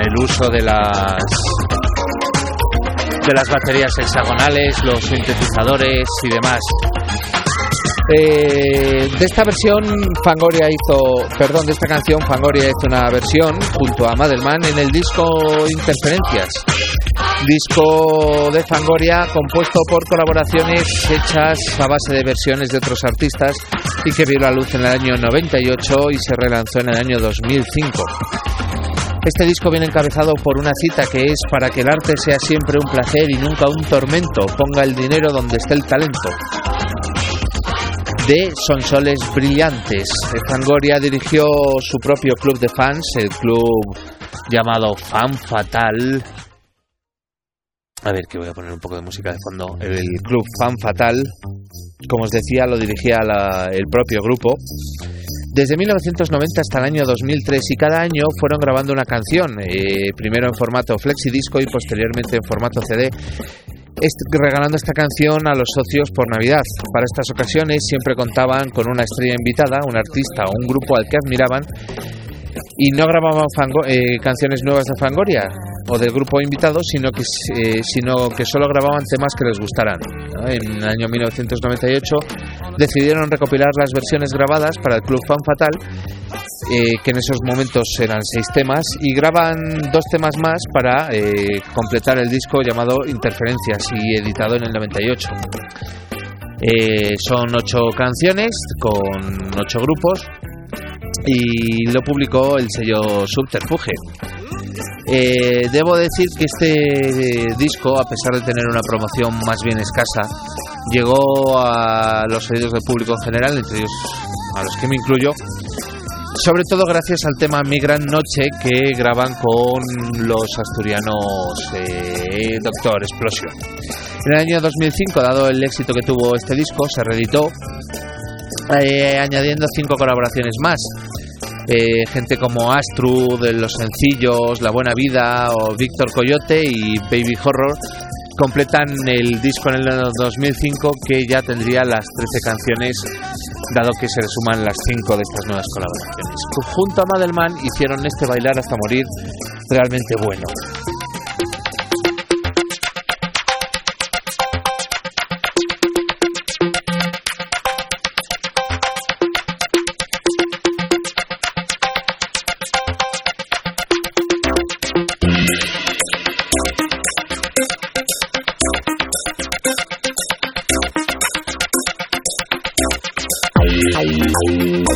El uso de las de las baterías hexagonales, los sintetizadores y demás. Eh, de esta versión Fangoria hizo, perdón, de esta canción Fangoria hizo una versión junto a Madelman en el disco Interferencias, disco de Fangoria compuesto por colaboraciones hechas a base de versiones de otros artistas y que vio la luz en el año 98 y se relanzó en el año 2005. Este disco viene encabezado por una cita que es para que el arte sea siempre un placer y nunca un tormento, ponga el dinero donde esté el talento. De Sonsoles Brillantes. Fangoria dirigió su propio club de fans, el club llamado Fan Fatal. A ver, que voy a poner un poco de música de fondo. El club Fan Fatal, como os decía, lo dirigía el propio grupo desde 1990 hasta el año 2003 y cada año fueron grabando una canción, eh, primero en formato flexidisco y posteriormente en formato CD, regalando esta canción a los socios por Navidad. Para estas ocasiones siempre contaban con una estrella invitada, un artista o un grupo al que admiraban y no grababan eh, canciones nuevas de Fangoria o del grupo invitado, sino que, eh, sino que solo grababan temas que les gustaran. En el año 1998 decidieron recopilar las versiones grabadas para el Club Fan Fatal, eh, que en esos momentos eran seis temas, y graban dos temas más para completar el disco llamado Interferencias y editado en el 98. son ocho canciones con ocho grupos y lo publicó el sello Subterfuge. Eh, debo decir que este disco, a pesar de tener una promoción más bien escasa, llegó a los oídos del público en general, entre ellos a los que me incluyo, sobre todo gracias al tema Mi Gran Noche que graban con los asturianos eh, Doctor Explosión. En el año 2005, dado el éxito que tuvo este disco, se reeditó eh, añadiendo cinco colaboraciones más. Eh, gente como Astru de Los Sencillos, La Buena Vida o Víctor Coyote y Baby Horror completan el disco en el 2005 que ya tendría las 13 canciones dado que se le suman las 5 de estas nuevas colaboraciones. Junto a Madelman hicieron este bailar hasta morir realmente bueno. Bye.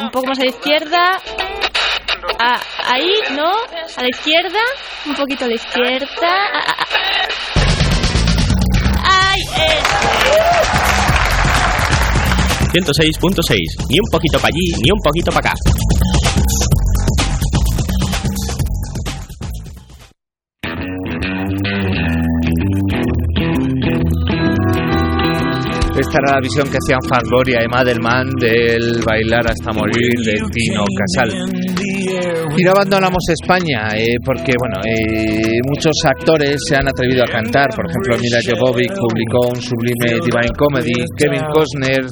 Un poco más a la izquierda. Ah, ahí, no, a la izquierda, un poquito a la izquierda. Ah, ah. ¡Ay! eh. 106.6. Ni un poquito para allí, ni un poquito para acá. La visión que hacían Fangoria y Madelman del Bailar hasta morir de Tino Casal. Y no abandonamos España, eh, porque bueno, eh, muchos actores se han atrevido a cantar. Por ejemplo, Mila Jovovich publicó un sublime Divine Comedy. Kevin Costner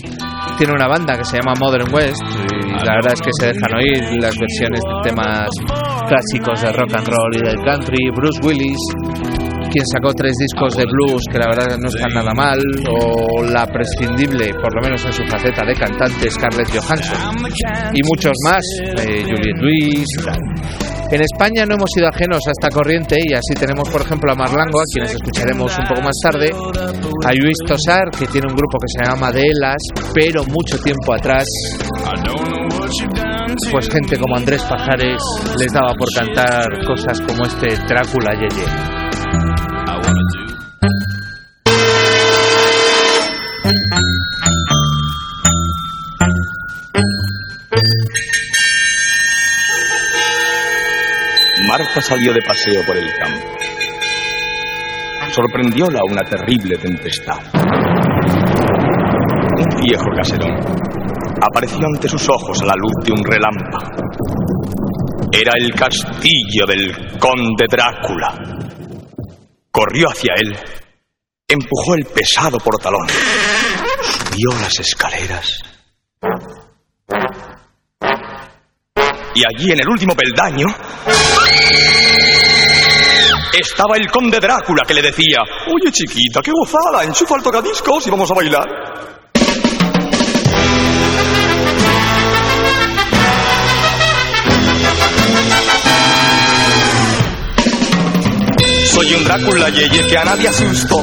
tiene una banda que se llama Modern West. Y la verdad es que se dejan oír las versiones de temas clásicos del rock and roll y del country. Bruce Willis quien sacó tres discos de blues que la verdad no están nada mal, o la prescindible, por lo menos en su faceta de cantante, Scarlett Johansson, y muchos más, eh, Juliette tal. En España no hemos sido ajenos a esta corriente y así tenemos, por ejemplo, a Marlango, a quienes escucharemos un poco más tarde, a Luis Tosar, que tiene un grupo que se llama De Elas, pero mucho tiempo atrás, pues gente como Andrés Pajares les daba por cantar cosas como este Drácula Yeye. Salió de paseo por el campo. Sorprendióla una terrible tempestad. Un viejo caserón apareció ante sus ojos a la luz de un relámpago. Era el castillo del conde Drácula. Corrió hacia él, empujó el pesado portalón, subió las escaleras. Y allí en el último peldaño estaba el conde Drácula que le decía, oye chiquita, qué gozada, enchufa el tocadiscos y vamos a bailar. Soy un Drácula yeye que a nadie asusto.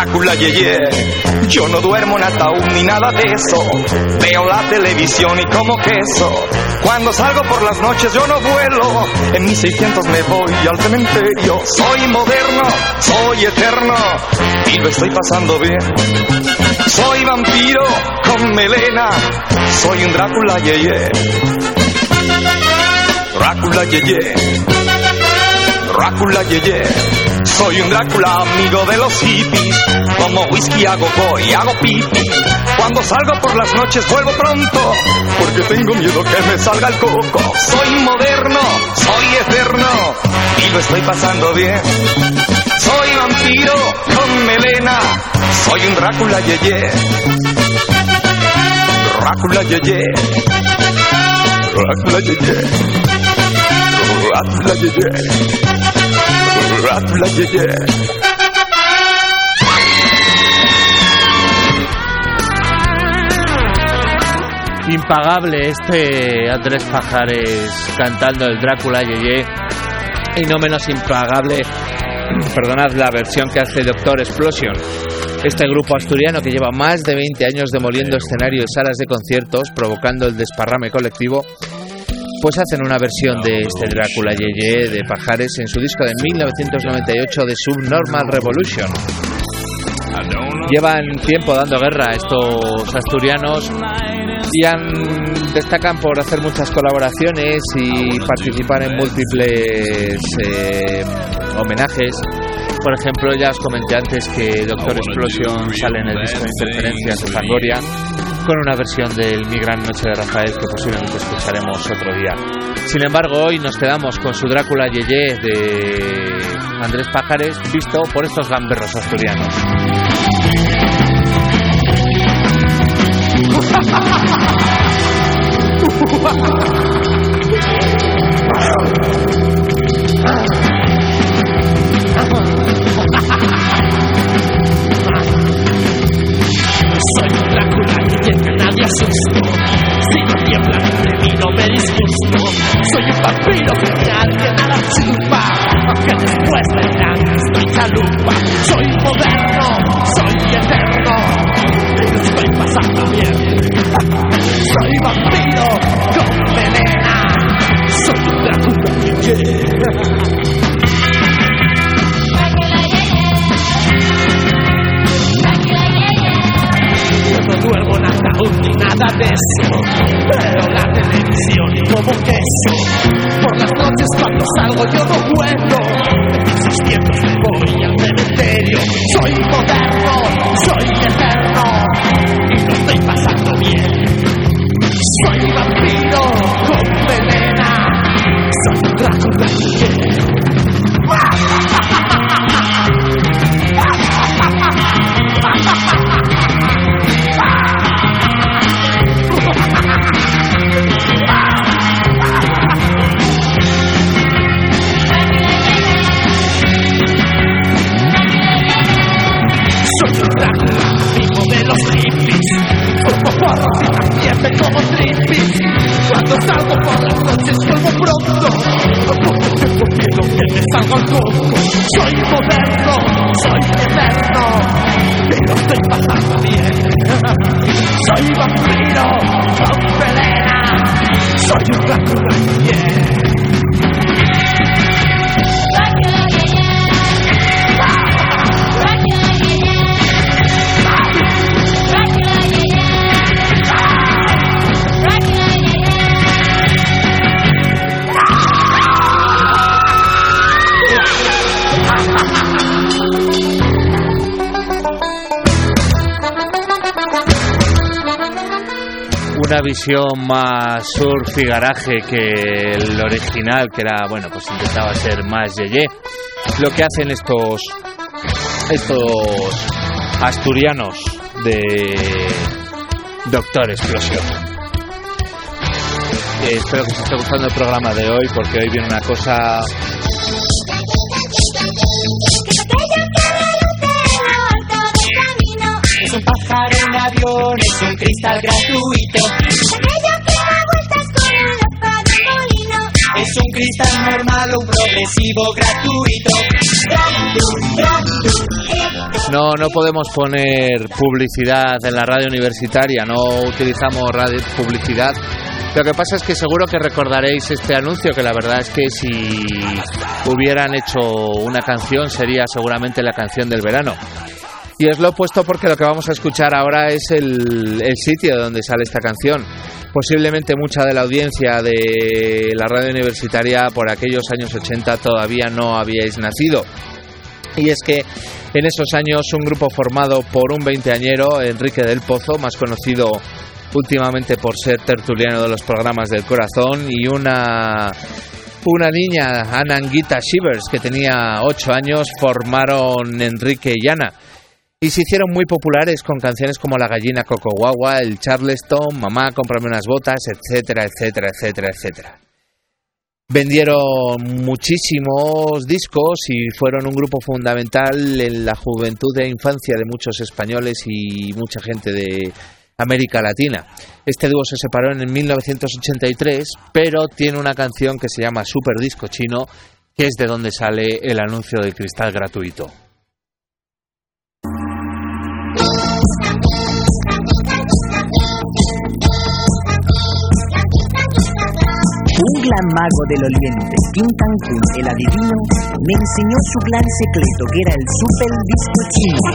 Drácula yeye. Yo no duermo en ataúd ni nada de eso. Veo la televisión y como queso. Cuando salgo por las noches yo no vuelo. En mis 600 me voy al cementerio. Soy moderno, soy eterno y lo estoy pasando bien. Soy vampiro con melena. Soy un Drácula yeye. Drácula yeye. Drácula yeye. Soy un Drácula amigo de los hippies. Como whisky hago boy, hago pipi. Cuando salgo por las noches vuelvo pronto. Porque tengo miedo que me salga el coco. Soy moderno, soy eterno. Y lo estoy pasando bien. Soy vampiro con melena. Soy un Drácula yeye. Drácula yeye. Drácula yeye. Drácula yeye. Drácula yeye. Impagable este Andrés Pajares cantando el Drácula Yeye. Y no menos impagable, perdonad, la versión que hace Doctor Explosion. Este grupo asturiano que lleva más de 20 años demoliendo escenarios y salas de conciertos, provocando el desparrame colectivo, pues hacen una versión de este Drácula Yeye de Pajares en su disco de 1998 de Subnormal Revolution. Llevan tiempo dando guerra a estos asturianos y han- destacan por hacer muchas colaboraciones y participar en múltiples eh, homenajes. Por ejemplo, ya os comenté antes que Doctor Explosion sale en el disco de Interferencias de Fangoria con una versión del Mi Gran Noche de Rafael que posiblemente escucharemos otro día. Sin embargo, hoy nos quedamos con su Drácula Yeye de Andrés Pájares, visto por estos gamberros asturianos. asustó. Si no tiembla de mí no me disgusto. Soy un vampiro genial que nada chupa. Aunque después verán que estoy chalupa. Soy moderno, soy eterno. Y estoy pasando bien. Soy vampiro con venena. Soy un Drácula que ni nada de eso. Pero la televisión y como queso. Por las noches cuando salgo yo no vuelvo. En esos tiempos me voy al cementerio. Soy moderno, soy eterno. Y lo estoy pasando bien. Soy vampiro con venena. Soy un Drácula visión más surf y garaje que el original, que era, bueno, pues intentaba ser más yeye. Lo que hacen estos estos asturianos de Doctor Explosión. Eh, espero que os esté gustando el programa de hoy porque hoy viene una cosa es un cristal gratuito. Es un cristal normal o un progresivo gratuito. no, no podemos poner publicidad en la radio universitaria, no utilizamos radio publicidad. Lo que pasa es que seguro que recordaréis este anuncio, que la verdad es que si hubieran hecho una canción sería seguramente la canción del verano. Y os lo he puesto porque lo que vamos a escuchar ahora es el, sitio donde sale esta canción. Posiblemente mucha de la audiencia de la radio universitaria por aquellos años 80 todavía no habíais nacido. Y es que en esos años un grupo formado por un veinteañero, Enrique del Pozo, más conocido últimamente por ser tertuliano de los programas del corazón, y una, una niña, Ananguita Shivers, que tenía ocho años, formaron Enrique y Ana. Y se hicieron muy populares con canciones como La gallina Coco Guagua, El Charleston, Mamá, cómprame unas botas, etcétera, etcétera, etcétera, etcétera. Vendieron muchísimos discos y fueron un grupo fundamental en la juventud e infancia de muchos españoles y mucha gente de América Latina. Este dúo se separó en 1983, pero tiene una canción que se llama Super Disco Chino, que es de donde sale el anuncio del cristal gratuito. Gran mago del oriente, Kim Kun, el adivino, me enseñó su gran secreto, que era el super disco chino.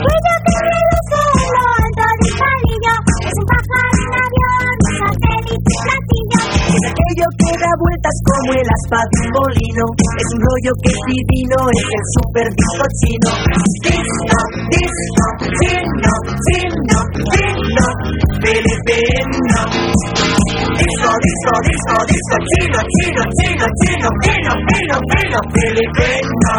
Aquello que da vueltas como el aspa de un molino. Es un rollo que es divino, es el super disco chino. Disco, disco, chino, chino, chino, filipino. Disco, disco, disco, chino, chino, chino, chino, fino, fino, fino, filipino.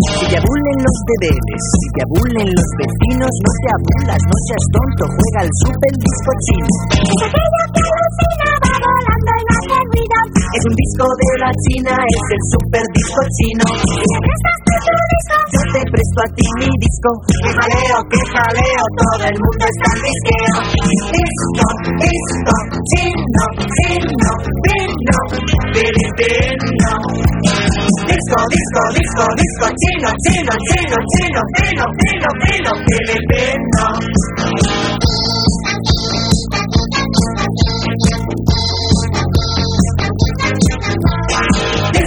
Si te abulen los deberes, si te abulen los vecinos, no te abulas, no seas tonto, juega al super disco chino. Es un disco de la China, es el super disco chino. Yo te presto a ti mi disco. Que jaleo, que jaleo, todo el mundo está en disqueo. Disco, disco, chino, chino, fino, filipino. Disco, disco, disco, disco, chino, chino, chino, chino, fino, fino, fino, filipino.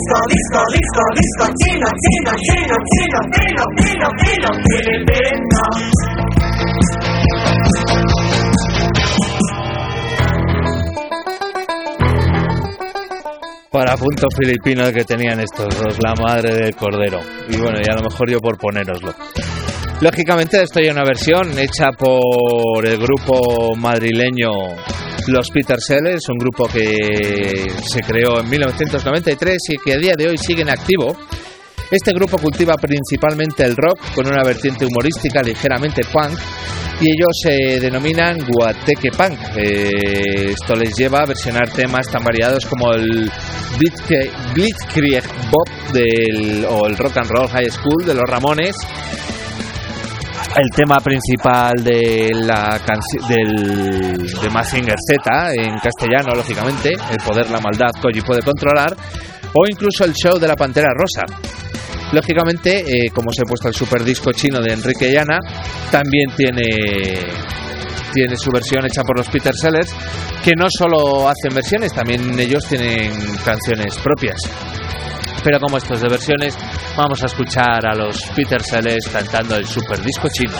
Disco, disco, disco, disco, chino, chino, chino, chino, fino, fino, fino, filipino. Para punto filipino que tenían estos dos, la madre del cordero. Y bueno, y a lo mejor yo por ponéroslo. Lógicamente esto hay una versión hecha por el grupo madrileño Los Peter Sellers, un grupo que se creó en 1993 y que a día de hoy sigue en activo. Este grupo cultiva principalmente el rock con una vertiente humorística ligeramente punk y ellos se denominan Guateque Punk. Eh, esto les lleva a versionar temas tan variados como el Blitzkrieg Bop del, o el Rock and Roll High School de los Ramones. El tema principal de la del de Mazinger Z en castellano, lógicamente, el poder, la maldad, Koji puede controlar, o incluso el show de la Pantera Rosa. Lógicamente, eh, como os he puesto el super disco chino de Enrique y Ana, también tiene, tiene su versión hecha por los Peter Sellers, que no solo hacen versiones, también ellos tienen canciones propias. Pero como esto es de versiones, vamos a escuchar a los Peter Sellers cantando el super disco chino.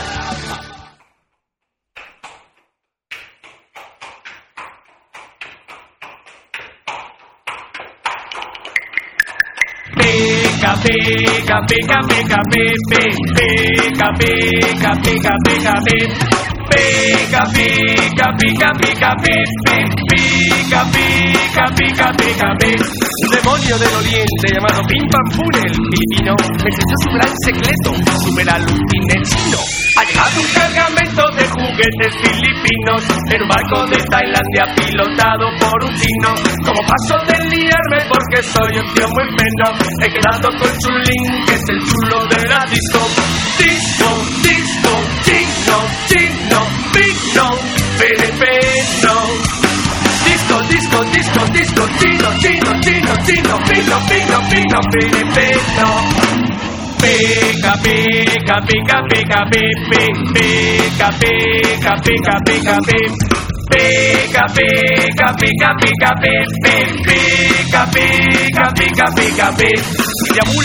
Pica, pica, pica, pica, pi, pi, pica, pica, pica, pica, pi. Pica, pica, pica, pica, pi, pi, pica, pica, pica, pica, pi. Un demonio del oriente llamado Pim Pam Pum, el me enseñó su gran secreto, super alucine chino. Ha llegado un cargamento de juguetes filipinos en un barco de Tailandia pilotado por un chino. Como paso de liarme porque soy un tío muy peno, he quedado con Chulín, que es el chulo de la disco. Disco, disco, chino, chino, pino, filipino. Disco, disco, disco, disco, chino, chino, chino, chino, pino, pino, pino, filipino. Pica, pica, pica, pica, pica, pica, pica, pica, pica, pica. Pica, pica, pica, pica, pica, pica, pica, pica, pica, pica.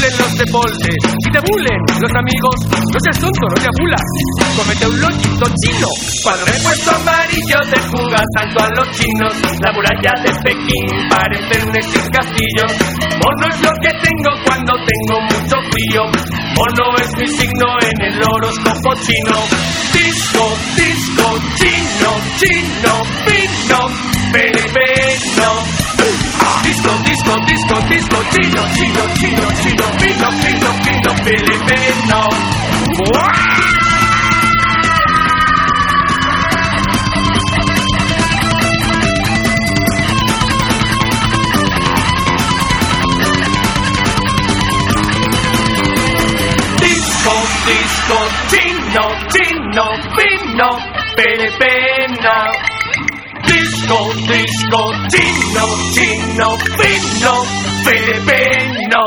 Y te abulen los deportes, y te abulen los amigos. No seas tonto, no te abulas. Cómete un lonchito chino. Cuando me amarillo de jugar tanto a los chinos. La muralla de Pekín parece un ex castillo. Mono es lo que tengo cuando tengo mucho frío. Mono es mi signo en el horóscopo chino. Disco, disco, chino, chino, pino, filipino. Disco, disco, disco, disco, chino, chino, chino, chino, pino, pino, pino, filipino. Disco, disco, chino, chino, pino, filipino. Disco, disco, chino, chino, pino, filipino.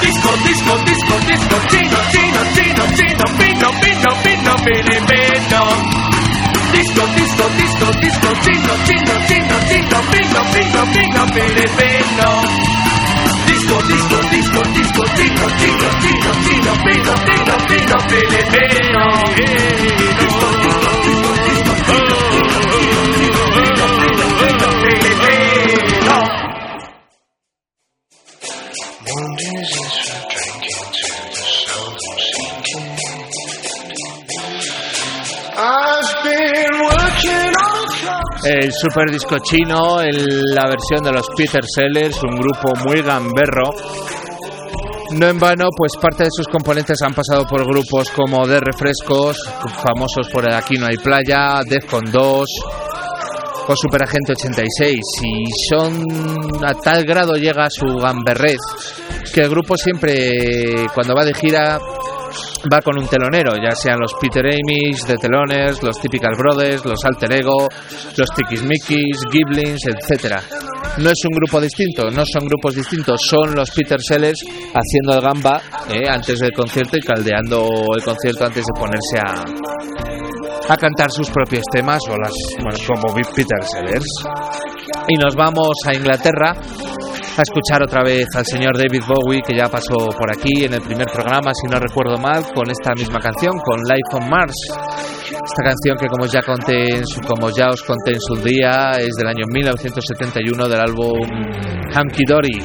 Disco, disco, disco, disco, chino, chino, chino, chino, pino, pino, pino, filipino. Disco, disco, disco, disco, chino, chino, chino, chino, pino, pino, pino, filipino. Disco, disco, disco, disco, chino, chino, chino, chino, pino, pino, pino, filipino. Super disco chino, el- la versión de los Peter Sellers, un grupo muy gamberro. No en vano, pues parte de sus componentes han pasado por grupos como De Refrescos, famosos por el Aquí no hay playa, Defcon 2 o Superagente 86. Y son a tal grado llega su gamberrez que el grupo siempre, cuando va de gira, va con un telonero, ya sean los Peter Amish, The Teloners, los Typical Brothers, los Alter Ego, los Tikismikis, Giblins, etcétera. No es un grupo distinto, no son grupos distintos, son los Peter Sellers haciendo el gamba eh, antes del concierto y caldeando el concierto antes de ponerse a, a cantar sus propios temas o las bueno, como Peter Sellers. Y nos vamos a Inglaterra a escuchar otra vez al señor David Bowie que ya pasó por aquí en el primer programa, si no recuerdo mal, con esta misma canción, con Life on Mars. Esta canción que como ya conté, como ya os conté en su día, es del año 1971 del álbum Hunky Dory.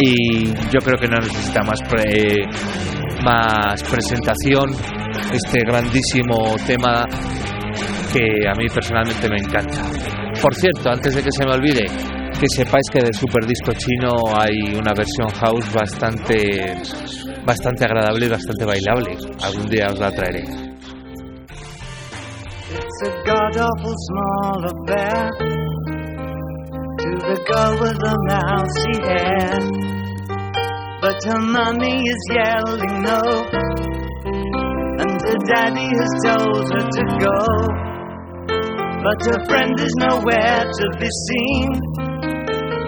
Y yo creo que no necesita más pre- más presentación este grandísimo tema que a mí personalmente me encanta. Por cierto, antes de que se me olvide, que sepáis que del super disco chino hay una versión house bastante bastante agradable y bastante bailable. Algún día os la traeré. It's a god awful small affair to the girl with the mousy hair. But her mommy is yelling no, and her daddy has told her to go. But her friend is nowhere to be seen.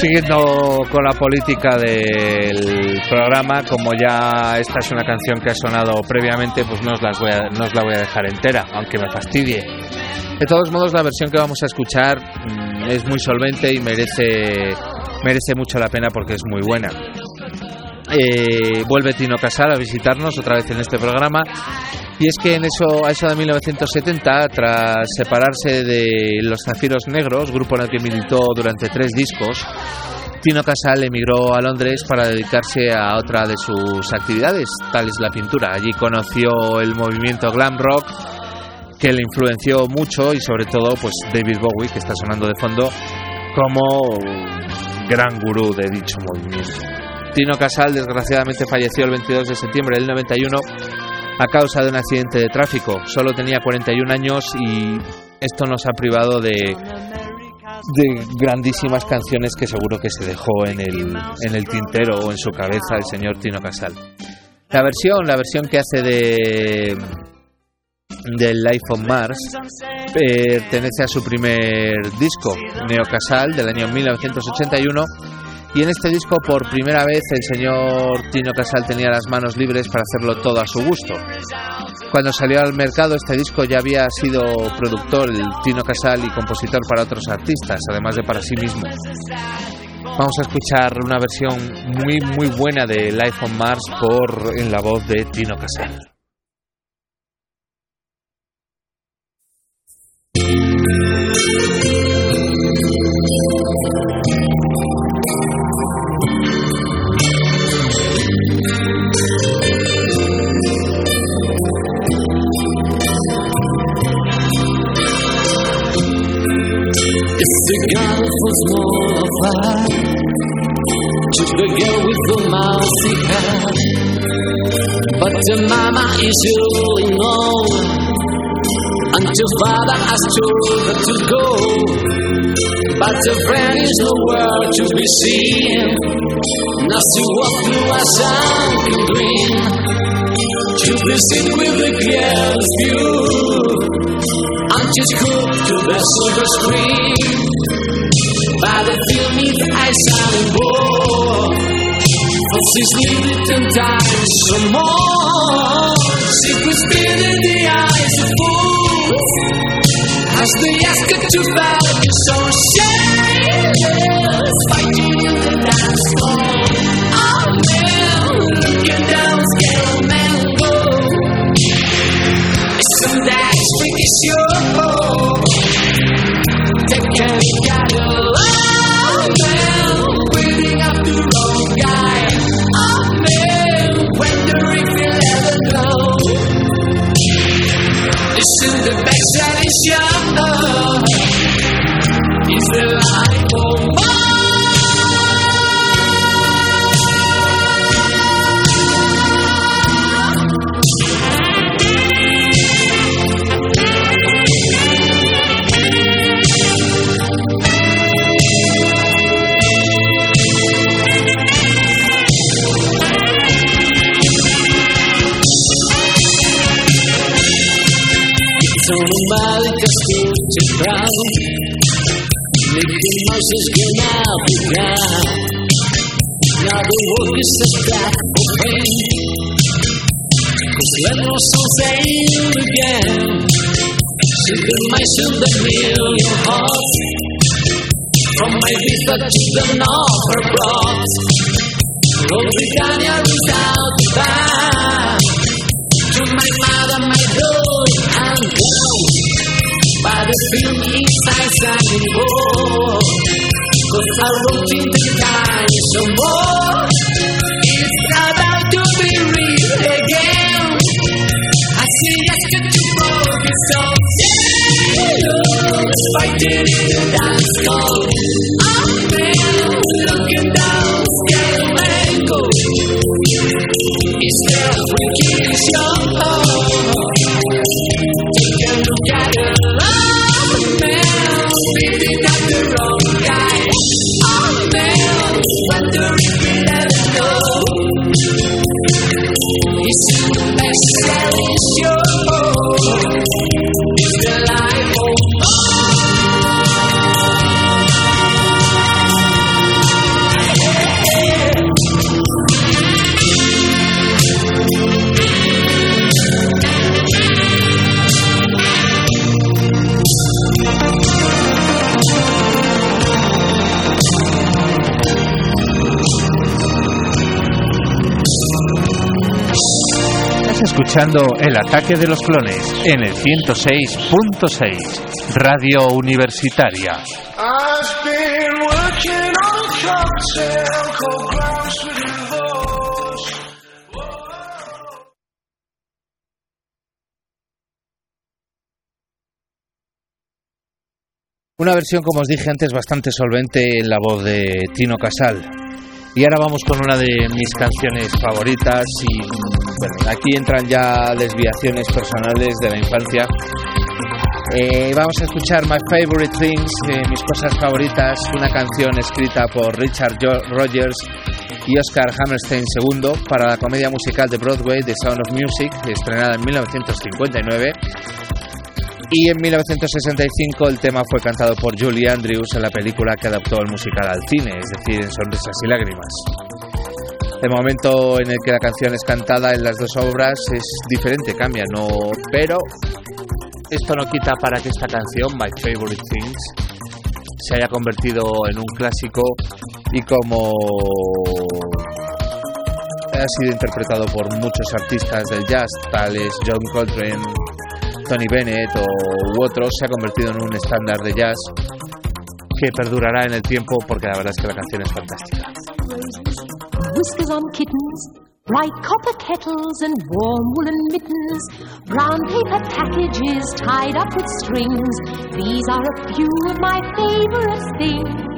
Siguiendo con la política del programa, como ya esta es una canción que ha sonado previamente, pues no os, las voy a- no os la voy a dejar entera, aunque me fastidie. De todos modos, la versión que vamos a escuchar mm, es muy solvente y merece, merece mucho la pena porque es muy buena. Eh, vuelve Tino Casal a visitarnos otra vez en este programa y es que en eso a eso de 1970 tras separarse de los Zafiros Negros grupo en el que militó durante tres discos Tino Casal emigró a Londres para dedicarse a otra de sus actividades tal es la pintura. Allí conoció el movimiento glam rock que le influenció mucho y sobre todo pues David Bowie que está sonando de fondo como gran gurú de dicho movimiento. Tino Casal desgraciadamente falleció el 22 de septiembre del 91 a causa de un accidente de tráfico. Solo tenía 41 años y esto nos ha privado de, de grandísimas canciones que seguro que se dejó en el, en el tintero o en su cabeza el señor Tino Casal. La versión, la versión que hace de del Life on Mars pertenece a su primer disco, Neo Casal, del año 1981. Y en este disco por primera vez el señor Tino Casal tenía las manos libres para hacerlo todo a su gusto. Cuando salió al mercado este disco ya había sido productor el Tino Casal y compositor para otros artistas, además de para sí mismo. Vamos a escuchar una versión muy muy buena de Life on Mars por en la voz de Tino Casal. The girl with the mousy hair. But the mama is really known And the father has told her to go. But the friend is nowhere to be seen. Now she walked through a sunken dream To visit with the girl's view. I'm just hooked to the silver screen. By the film is I silent war For she's lived ten times or more. She could spin in the eyes of fools. As they ask her to fight so shameless Fighting in the dance floor Oh man, looking down, scale man go that freaky show? Is gonna be gone. Now the world is a trap for pain. Cause let no soul sail again. See the mice in the million hearts. From my vista to the north are brought. Roll Britannia without the band. To my mother, my dog, and go. By the film inside Sunny War. Cause I wrote in the time some more. It's about to be real again. I see us to focus on sailors fighting in the dance hall. Escuchando El ataque de los clones en el 106.6 Radio Universitaria. Una versión, como os dije antes, bastante solvente en la voz de Tino Casal. Y ahora vamos con una de mis canciones favoritas y bueno, aquí entran ya desviaciones personales de la infancia. Eh, vamos a escuchar My Favorite Things, eh, mis cosas favoritas, una canción escrita por Richard Rogers y Oscar Hammerstein II para la comedia musical de Broadway The Sound of Music, estrenada en 1959. Y en 1965 el tema fue cantado por Julie Andrews en la película que adaptó el musical al cine, es decir, en Sonrisas y Lágrimas. El momento en el que la canción es cantada en las dos obras es diferente, cambia, no, pero esto no quita para que esta canción, My Favorite Things, se haya convertido en un clásico y como ha sido interpretado por muchos artistas del jazz, tales John Coltrane, Tony Bennett o u otros, se ha convertido en un estándar de jazz que perdurará en el tiempo porque la verdad es que la canción es fantástica. Whiskers on kittens, bright copper kettles and warm woolen mittens, brown paper packages tied up with strings. These are a few of my favorite things.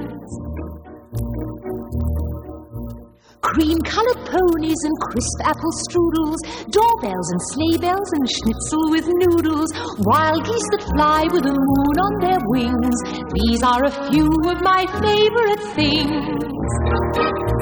Cream colored ponies and crisp apple strudels, doorbells and sleigh bells and schnitzel with noodles, wild geese that fly with the moon on their wings. These are a few of my favorite things.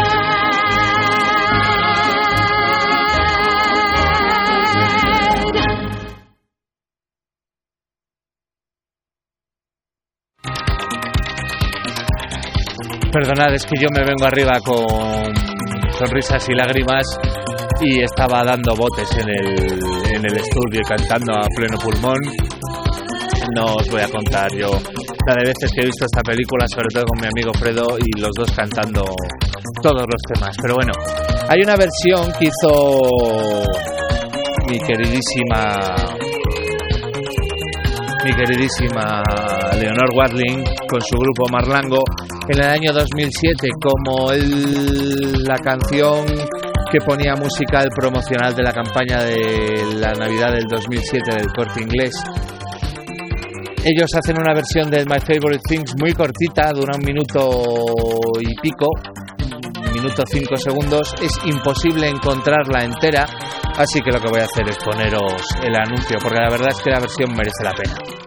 Perdonad, es que yo me vengo arriba con sonrisas y lágrimas y estaba dando botes en el, en el estudio cantando a pleno pulmón. No os voy a contar yo la de veces que he visto esta película, sobre todo con mi amigo Fredo y los dos cantando todos los temas. Pero bueno, hay una versión que hizo mi queridísima mi queridísima Leonor Watling con su grupo Marlango en el año 2007 como el- la canción que ponía música el promocional de la campaña de la Navidad del 2007 del Corte Inglés. Ellos hacen una versión de My Favorite Things muy cortita, dura un minuto y pico, minuto cinco segundos. Es imposible encontrarla entera, así que lo que voy a hacer es poneros el anuncio, porque la verdad es que la versión merece la pena.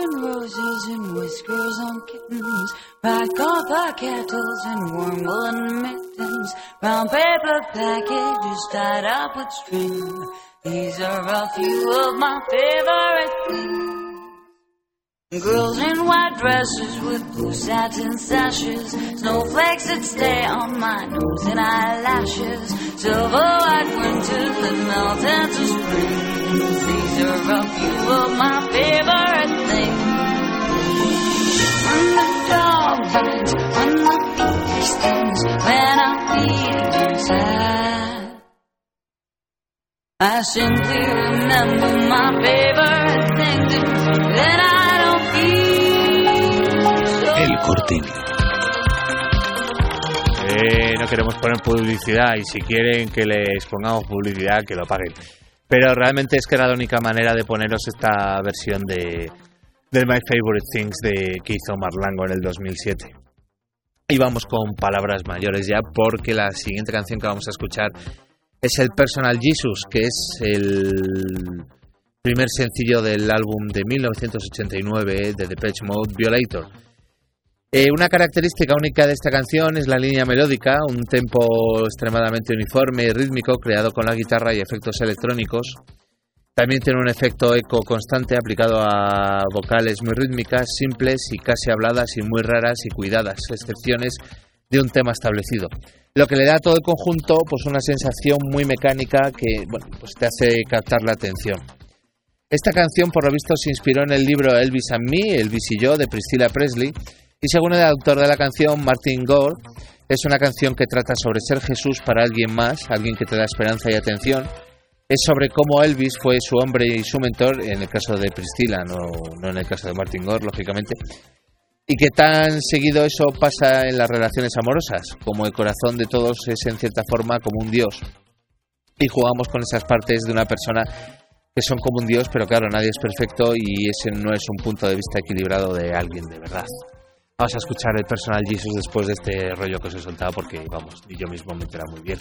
And roses and whiskers on kittens, bright copper kettles and warm woolen mittens, brown paper packages tied up with string. These are a few of my favorite things. Girls in white dresses with blue satin sashes, snowflakes that stay on my nose and eyelashes, silver white winters that melt into spring. These are a few of my favorite things. When the times when my feet stings, when I'm feeling sad. I simply remember my favorite things, then I don't feel so. El corte. Eh, no queremos poner publicidad y si quieren que les pongamos publicidad, que lo paguen. Pero realmente es que era la única manera de poneros esta versión de, My Favorite Things de que hizo Marlango en el 2007. Y vamos con palabras mayores ya porque la siguiente canción que vamos a escuchar es el Personal Jesus, que es el primer sencillo del álbum de 1989 de Depeche Mode, Violator. Eh, una característica única de esta canción es la línea melódica, un tempo extremadamente uniforme y rítmico creado con la guitarra y efectos electrónicos. También tiene un efecto eco constante aplicado a vocales muy rítmicas, simples y casi habladas y muy raras y cuidadas, excepciones de un tema establecido. Lo que le da a todo el conjunto pues una sensación muy mecánica que bueno, pues te hace captar la atención. Esta canción por lo visto se inspiró en el libro Elvis and Me, Elvis y yo de Priscilla Presley y según el autor de la canción, Martin Gore, es una canción que trata sobre ser Jesús para alguien más, alguien que te da esperanza y atención. Es sobre cómo Elvis fue su hombre y su mentor, en el caso de Priscilla, no, no en el caso de Martin Gore, lógicamente. Y que tan seguido eso pasa en las relaciones amorosas, como el corazón de todos es en cierta forma como un dios. Y jugamos con esas partes de una persona que son como un dios, pero claro, nadie es perfecto y ese no es un punto de vista equilibrado de alguien de verdad. Vamos a escuchar el personal Jesus después de este rollo que os he soltado porque, vamos, ni yo mismo me entera muy bien.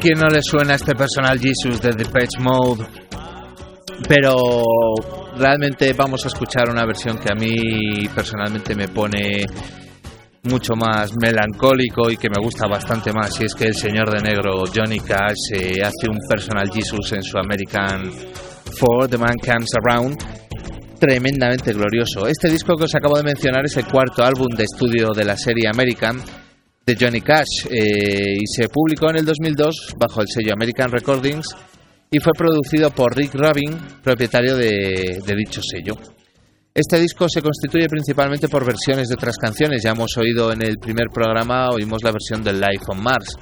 Quién no le suena este personal Jesus de Depeche Mode? Pero realmente vamos a escuchar una versión que a mí personalmente me pone mucho más melancólico y que me gusta bastante más. Y es que el señor de negro Johnny Cash eh, hace un personal Jesus en su American For The Man Comes Around tremendamente glorioso. Este disco que os acabo de mencionar es el cuarto álbum de estudio de la serie American de Johnny Cash eh, y se publicó en el 2002 bajo el sello American Recordings y fue producido por Rick Rubin, propietario de, dicho sello. Este disco se constituye principalmente por versiones de otras canciones. Ya hemos oído en el primer programa, oímos la versión de Life on Mars.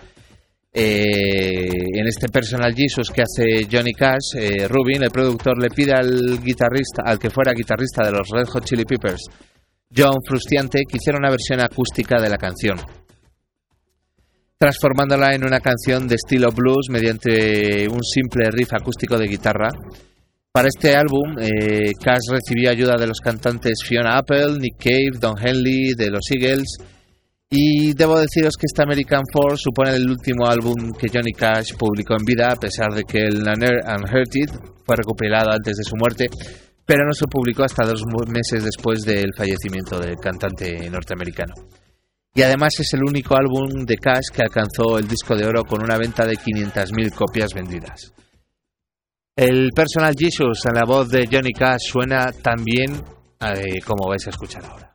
Eh, en este Personal Jesus que hace Johnny Cash, eh, Rubin, el productor, le pide al guitarrista, al que fuera guitarrista de los Red Hot Chili Peppers, John Frustiante, que hiciera una versión acústica de la canción, transformándola en una canción de estilo blues mediante un simple riff acústico de guitarra. Para este álbum, eh, Cash recibió ayuda de los cantantes Fiona Apple, Nick Cave, Don Henley, de los Eagles, y debo deciros que este American Force supone el último álbum que Johnny Cash publicó en vida, a pesar de que el Unhurted fue recopilado antes de su muerte, pero no se publicó hasta dos meses después del fallecimiento del cantante norteamericano. Y además es el único álbum de Cash que alcanzó el disco de oro con una venta de 500.000 copias vendidas. El Personal Jesus en la voz de Johnny Cash suena tan bien eh, como vais a escuchar ahora.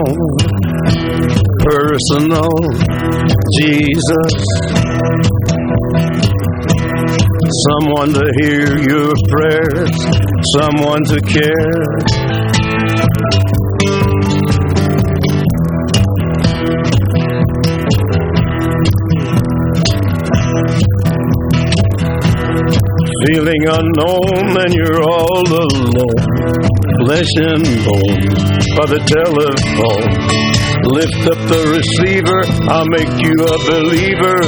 personal Jesus. Someone to hear your prayers, someone to care. Feeling unknown and you're all alone, flesh and bone by the telephone. Lift up the receiver, I'll make you a believer.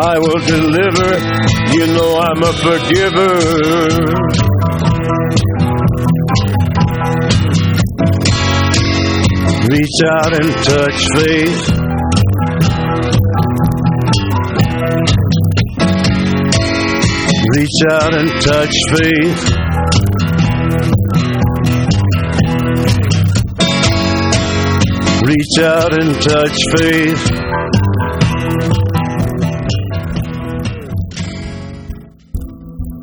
I will deliver, you know I'm a forgiver. Reach out and touch faith. Reach out and touch faith. Reach out and touch faith.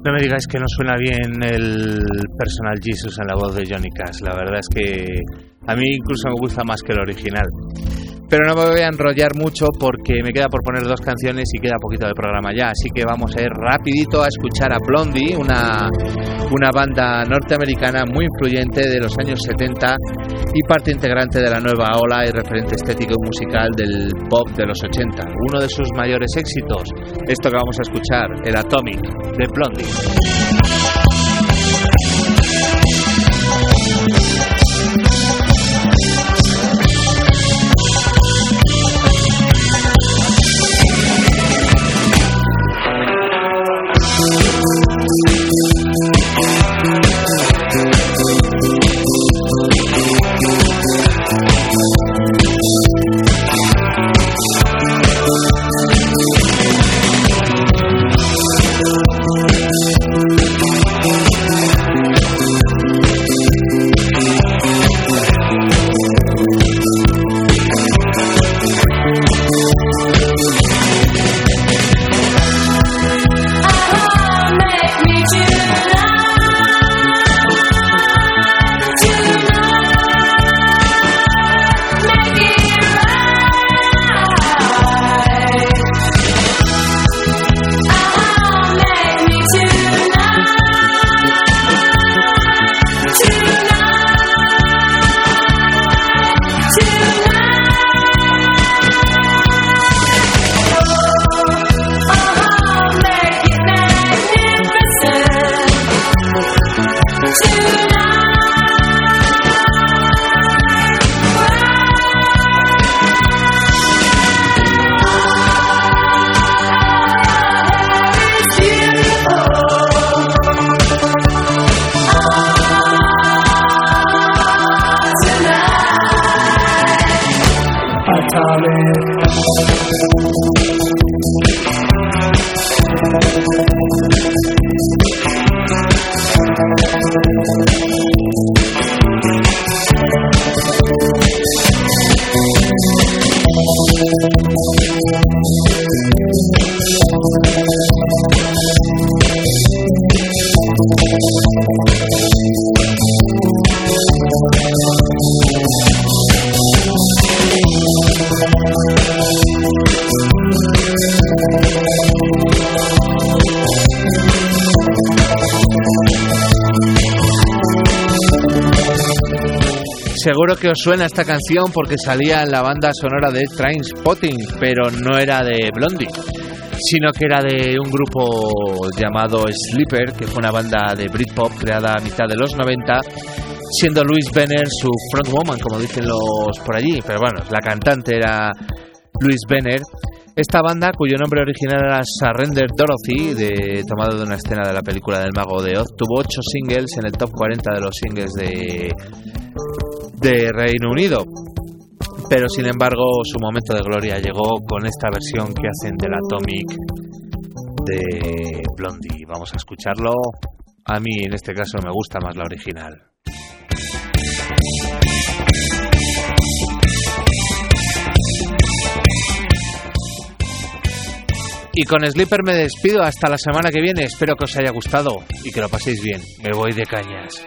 No me digáis que no suena bien el personal Jesus en la voz de Johnny Cash. La verdad es que a mí incluso me gusta más que el original. Pero no me voy a enrollar mucho porque me queda por poner dos canciones y queda poquito de programa ya. Así que vamos a ir rapidito a escuchar a Blondie, una, una banda norteamericana muy influyente de los años 70 y parte integrante de la nueva ola y referente estético y musical del pop de los 80. Uno de sus mayores éxitos, esto que vamos a escuchar, el Atomic de Blondie. Seguro que os suena esta canción porque salía en la banda sonora de Trainspotting, pero no era de Blondie, sino que era de un grupo llamado Sleeper, que fue una banda de Britpop creada a mitad de los 90, siendo Louise Benner su frontwoman, como dicen los por allí, pero bueno, la cantante era Louise Benner. Esta banda, cuyo nombre original era Surrender Dorothy, de, tomado de una escena de la película del Mago de Oz, tuvo ocho singles en el top 40 de los singles de, de Reino Unido. Pero sin embargo, su momento de gloria llegó con esta versión que hacen del Atomic de Blondie. Vamos a escucharlo. A mí, en este caso, me gusta más la original. Y con Slipper me despido hasta la semana que viene. Espero que os haya gustado y que lo paséis bien. Me voy de cañas.